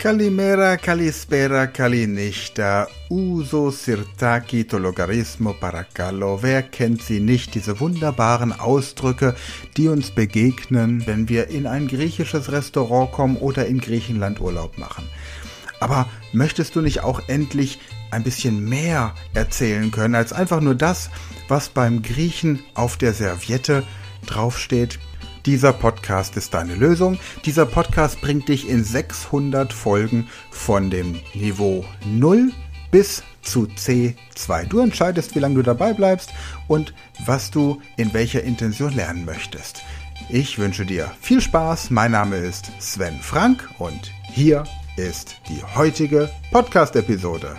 Kalimera, Kalispera, Kalinichta, Uso, Sirtaki, to Logarismo, Paracallo. Wer kennt sie nicht, diese wunderbaren Ausdrücke, die uns begegnen, wenn wir in ein griechisches Restaurant kommen oder in Griechenland Urlaub machen? Aber möchtest du nicht auch endlich ein bisschen mehr erzählen können als einfach nur das, was beim Griechen auf der Serviette draufsteht? Dieser Podcast ist deine Lösung. Dieser Podcast bringt dich in 600 Folgen von dem Niveau 0 bis zu C2. Du entscheidest, wie lange du dabei bleibst und was du in welcher Intention lernen möchtest. Ich wünsche dir viel Spaß. Mein Name ist Sven Frank und hier ist die heutige Podcast-Episode.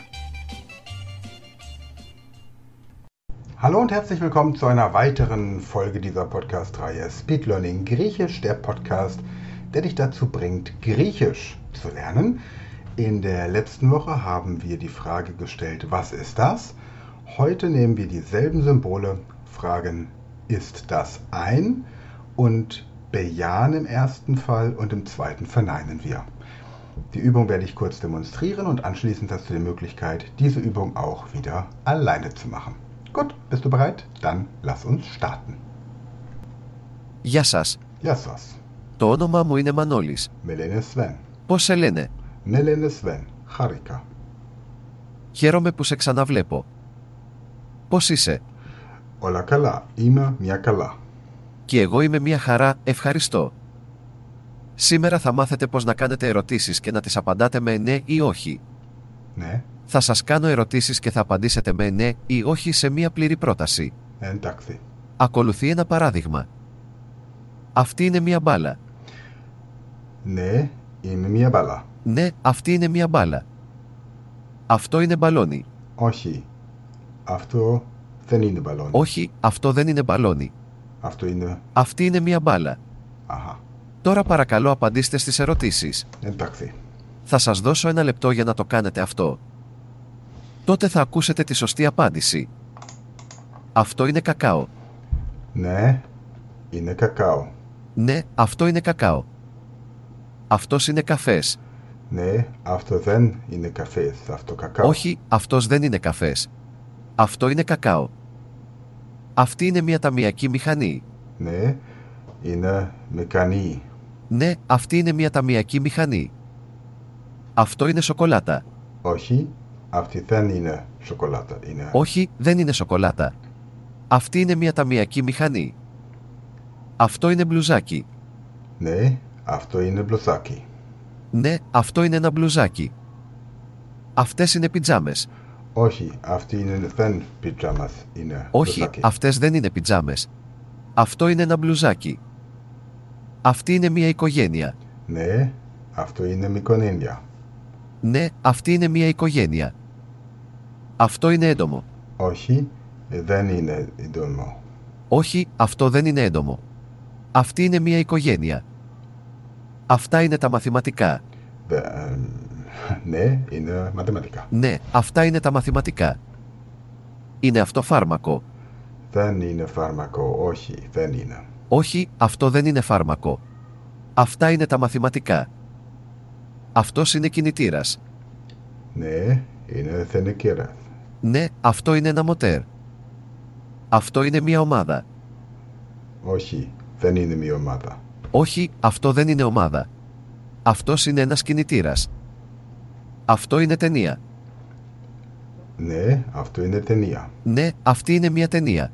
Hallo und herzlich willkommen zu einer weiteren Folge dieser Podcast-Reihe Speed Learning Griechisch, der Podcast, der dich dazu bringt, Griechisch zu lernen. In der letzten Woche haben wir die Frage gestellt, was ist das? Heute nehmen wir dieselben Symbole, fragen, ist das ein? Und bejahen im ersten Fall und im zweiten verneinen wir. Die Übung werde ich kurz demonstrieren und anschließend hast du die Möglichkeit, diese Übung auch wieder alleine zu machen. Gut, bist du bereit? Dann lass uns starten. Γεια σας. Γεια σας. Το όνομά μου είναι Μανώλης. Με λένε Sven. Πώς σε λένε; Με λένε Sven. Χάρηκα. Χαίρομαι που σε ξαναβλέπω. Πώς είσαι; Όλα καλά. Είμαι μια καλά. Και εγώ είμαι μια χαρά, ευχαριστώ. Σήμερα θα μάθετε πώς να κάνετε ερωτήσεις και να τις απαντάτε με ναι ή όχι. Ναι, Θα σας κάνω ερωτήσεις και θα απαντήσετε με ναι ή όχι σε μία πλήρη πρόταση. εντάξει. Ακολουθεί ένα παράδειγμα. Αυτή είναι μία μπάλα. Ναι, είμαι μια μπαλά. Ναι, αυτή είναι μία μπάλα. Αυτό είναι μπαλόνι. Όχι. Αυτό δεν είναι μπαλόνι. Όχι, αυτό δεν είναι μπαλόνι. Αυτό είναι... Αυτή είναι μία μπάλα. Αχα. Τώρα παρακαλώ απαντήστε στις ερωτήσεις. Εντάξει. Θα σας δώσω ένα λεπτό για να το κάνετε αυτό. Τότε θα ακούσετε τη σωστή απάντηση. Αυτό είναι κακάο. Ναι, είναι κακάο. Ναι, αυτό είναι κακάο. Αυτός είναι καφές. Ναι, αυτό δεν είναι καφές. Αυτό κακάο. Όχι, αυτός δεν είναι καφές. Αυτό είναι κακάο. Αυτή είναι μια ταμιακή μηχανή. Ναι, είναι μηχανή. Ναι, αυτή είναι μια ταμιακή μηχανή. Αυτό είναι σοκολάτα. Όχι, αυτή δεν είναι σοκολάτα. Είναι... Όχι, δεν είναι σοκολάτα. Αυτή είναι μια ταμιακή μηχανή. Αυτό είναι μπλουζάκι. Ναι, αυτό είναι μπλουζάκι. Ναι, αυτό είναι ένα μπλουζάκι. Αυτές είναι πιτζάμες. Όχι, αυτή είναι δεν πιτζάμας. Είναι Όχι, μπλουζάκι. αυτές δεν είναι πιτζάμες. Αυτό είναι ένα μπλουζάκι. Αυτή είναι μια οικογένεια. Ναι, αυτό είναι μικονένια. Ναι, αυτή είναι μια οικογένεια. Αυτό είναι έντομο. Όχι, δεν είναι έντομο. Όχι, αυτό δεν είναι έντομο. Αυτή είναι μια οικογένεια. Αυτά είναι τα μαθηματικά. Δε- εμ, ναι, είναι μαθηματικά. Ναι, αυτά είναι τα μαθηματικά. Είναι αυτό φάρμακο. Δεν είναι φάρμακο. Όχι, δεν είναι. Όχι, αυτό δεν είναι φάρμακο. Αυτά είναι τα μαθηματικά. Αυτός είναι κινητήρας. Ναι, είναι θενικήρας. Ναι, αυτό είναι ένα μοτέρ. Αυτό είναι μια ομάδα. Όχι, δεν είναι μια ομάδα. Όχι, αυτό δεν είναι ομάδα. Αυτός είναι ένας κινητήρας. Αυτό είναι ταινία. Ναι, αυτό είναι ταινία. Ναι, αυτή είναι μια ταινία.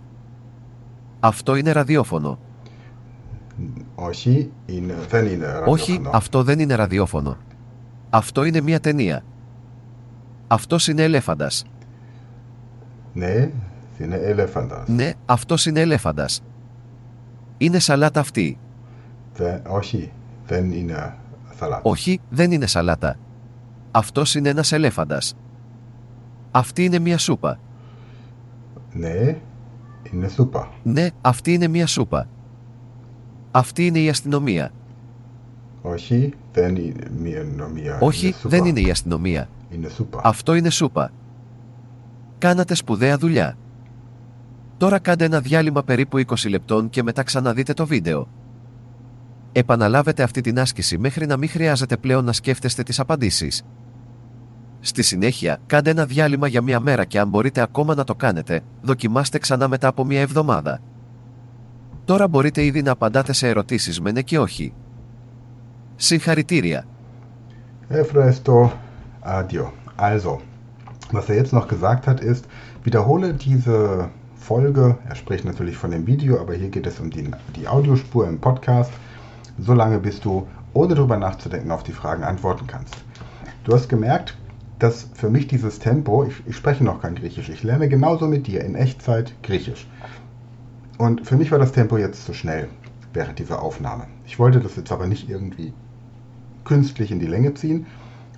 Αυτό είναι ραδιόφωνο. Όχι, είναι, δεν είναι Όχι, ραδιόφωνο. αυτό δεν είναι ραδιόφωνο. Αυτό είναι μια ταινία. Αυτός είναι ελέφαντας. Ναι, είναι ελέφαντας. Ναι, αυτός είναι ελέφαντας. Είναι σαλάτα αυτή. Δε- όχι, δεν είναι σαλάτα. Όχι, δεν είναι σαλάτα. Αυτός είναι ένας ελέφαντας. Αυτή είναι μια σούπα. Ναι, είναι σούπα. Ναι, αυτή είναι μια σούπα. Αυτή είναι η αστυνομία. Όχι, δεν είναι μια νομία. Όχι, είναι σούπα. δεν είναι η αστυνομία. Είναι σούπα. Αυτό είναι σούπα. Κάνατε σπουδαία δουλειά. Τώρα κάντε ένα διάλειμμα περίπου 20 λεπτών και μετά ξαναδείτε το βίντεο. Επαναλάβετε αυτή την άσκηση μέχρι να μην χρειάζεται πλέον να σκέφτεστε τις απαντήσεις. Στη συνέχεια, κάντε ένα διάλειμμα για μία μέρα και αν μπορείτε ακόμα να το κάνετε, δοκιμάστε ξανά μετά από μία εβδομάδα. Τώρα μπορείτε ήδη να απαντάτε σε ερωτήσεις με ναι και όχι. Συγχαρητήρια. Ευχαριστώ. Adio. Also, was er jetzt noch gesagt hat, ist, wiederhole diese Folge. Er spricht natürlich von dem Video, aber hier geht es um die, die Audiospur im Podcast, solange bis du, ohne drüber nachzudenken, auf die Fragen antworten kannst. Du hast gemerkt, dass für mich dieses Tempo, ich, ich spreche noch kein Griechisch, ich lerne genauso mit dir in Echtzeit Griechisch. Und für mich war das Tempo jetzt zu schnell während dieser Aufnahme. Ich wollte das jetzt aber nicht irgendwie künstlich in die Länge ziehen,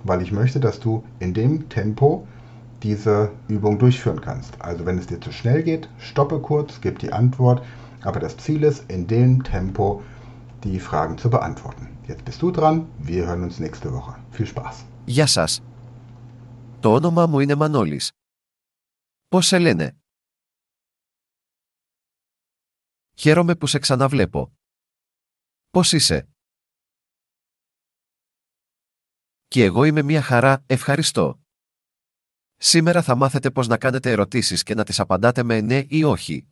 weil ich möchte, dass du in dem Tempo diese Übung durchführen kannst. Also wenn es dir zu schnell geht, stoppe kurz, gib die Antwort, aber das Ziel ist, in dem Tempo die Fragen zu beantworten. Jetzt bist du dran, wir hören uns nächste Woche. Viel Spaß. Γεια σας. Το όνομά μου είναι Μανώλης. Πώς σε λένε? Χαίρομαι που σε ξαναβλέπω. Πώς είσαι? Και εγώ είμαι μια χαρά, ευχαριστώ. Σήμερα θα μάθετε πώς να κάνετε ερωτήσεις και να τις απαντάτε με ναι ή όχι.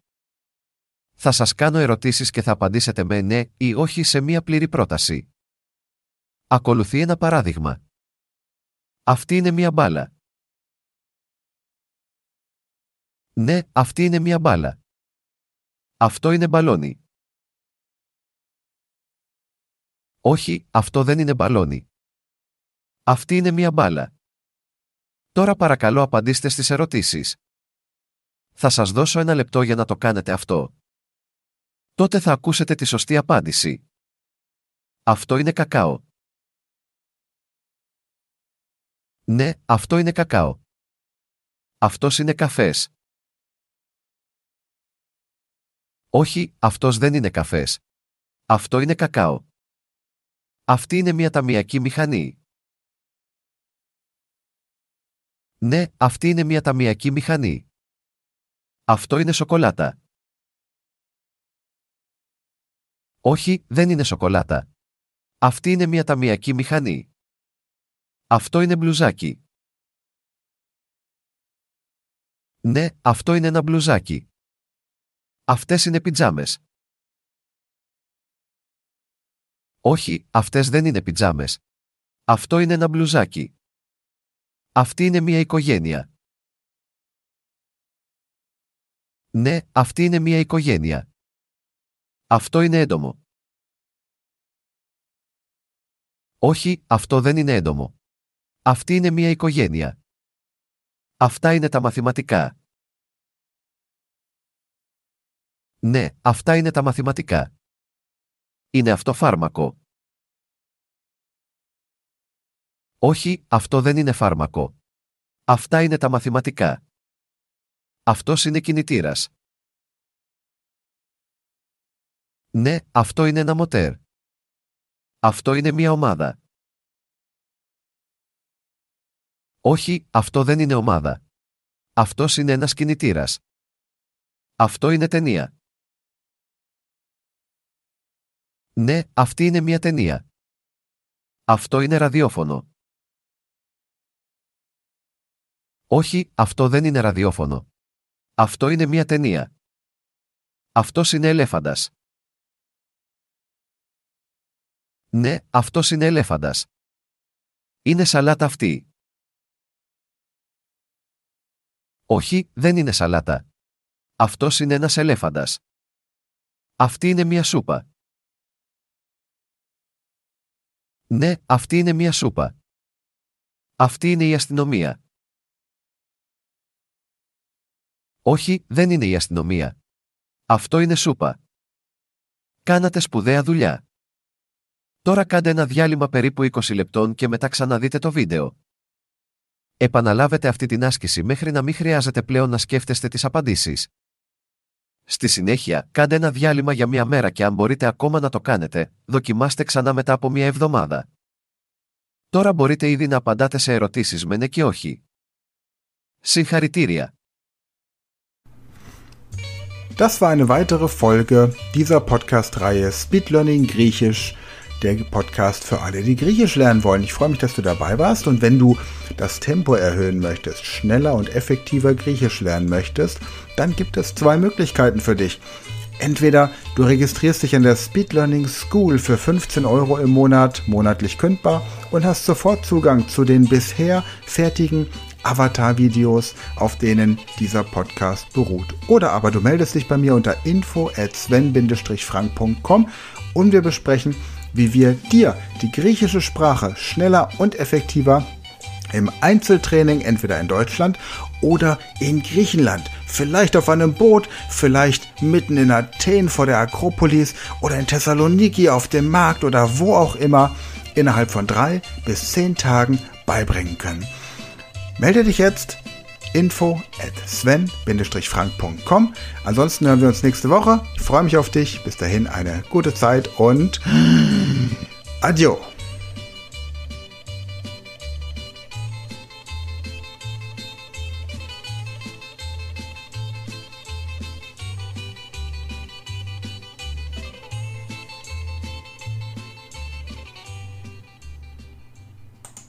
Θα σας κάνω ερωτήσεις και θα απαντήσετε με ναι ή όχι σε μία πλήρη πρόταση. Ακολουθεί ένα παράδειγμα. Αυτή είναι μία μπάλα. Ναι, αυτή είναι μία μπάλα. Αυτό είναι μπαλόνι. Όχι, αυτό δεν είναι μπαλόνι. Αυτή είναι μία μπάλα. Τώρα παρακαλώ απαντήστε στις ερωτήσεις. Θα σας δώσω ένα λεπτό για να το κάνετε αυτό. Τότε θα ακούσετε τη σωστή απάντηση. Αυτό είναι κακάο. Ναι, αυτό είναι κακάο. Αυτός είναι καφές. Όχι, αυτός δεν είναι καφές. Αυτό είναι κακάο. Αυτή είναι μια ταμιακή μηχανή. Ναι, αυτή είναι μια ταμιακή μηχανή. Αυτό είναι σοκολάτα. Όχι, δεν είναι σοκολάτα. Αυτή είναι μια ταμιακή μηχανή. Αυτό είναι μπλουζάκι. Ναι, αυτό είναι ένα μπλουζάκι. Αυτές είναι πιτζάμες. Όχι, αυτές δεν είναι πιτζάμες. Αυτό είναι ένα μπλουζάκι. Αυτή είναι μια οικογένεια. Ναι, αυτή είναι μια οικογένεια. Αυτό είναι έντομο. Όχι, αυτό δεν είναι έντομο. Αυτή είναι μια οικογένεια. Αυτά είναι τα μαθηματικά. Ναι, αυτά είναι τα μαθηματικά. Είναι αυτό φάρμακο. Όχι, αυτό δεν είναι φάρμακο. Αυτά είναι τα μαθηματικά. Αυτός είναι κινητήρας. Ναι, αυτό είναι ένα μοτέρ. Αυτό είναι μια ομάδα. Όχι, αυτό δεν είναι ομάδα. Αυτός είναι ένας κινητήρας. Αυτό είναι ταινία. Ναι, αυτή είναι μια ταινία. Αυτό είναι ραδιόφωνο. Όχι, αυτό δεν είναι ραδιόφωνο. Αυτό είναι μια ταινία. Αυτός είναι ελέφαντας. Ναι, αυτός είναι ελέφαντας. Είναι σαλάτα αυτή. Όχι, δεν είναι σαλάτα. Αυτός είναι ένας ελέφαντας. Αυτή είναι μια σούπα. Ναι, αυτή είναι μια σούπα. Αυτή είναι η αστυνομία. Όχι, δεν είναι η αστυνομία. Αυτό είναι σούπα. Κάνατε σπουδαία δουλειά. Τώρα κάντε ένα διάλειμμα περίπου 20 λεπτών και μετά ξαναδείτε το βίντεο. Επαναλάβετε αυτή την άσκηση μέχρι να μην χρειάζεται πλέον να σκέφτεστε τις απαντήσεις. Στη συνέχεια, κάντε ένα διάλειμμα για μία μέρα και αν μπορείτε ακόμα να το κάνετε, δοκιμάστε ξανά μετά από μία εβδομάδα. Τώρα μπορείτε ήδη να απαντάτε σε ερωτήσεις με ναι και όχι. Συγχαρητήρια! Das war eine weitere Folge dieser Podcast-Reihe Speed Learning Griechisch der Podcast für alle, die Griechisch lernen wollen. Ich freue mich, dass du dabei warst und wenn du das Tempo erhöhen möchtest, schneller und effektiver Griechisch lernen möchtest, dann gibt es zwei Möglichkeiten für dich. Entweder du registrierst dich in der Speed Learning School für 15 Euro im Monat, monatlich kündbar und hast sofort Zugang zu den bisher fertigen Avatar-Videos, auf denen dieser Podcast beruht. Oder aber du meldest dich bei mir unter info at sven-frank.com und wir besprechen, wie wir dir die griechische Sprache schneller und effektiver im Einzeltraining entweder in Deutschland oder in Griechenland, vielleicht auf einem Boot, vielleicht mitten in Athen vor der Akropolis oder in Thessaloniki auf dem Markt oder wo auch immer innerhalb von drei bis zehn Tagen beibringen können. Melde dich jetzt info at sven-frank.com. Ansonsten hören wir uns nächste Woche. Ich freue mich auf dich. Bis dahin eine gute Zeit und adieu.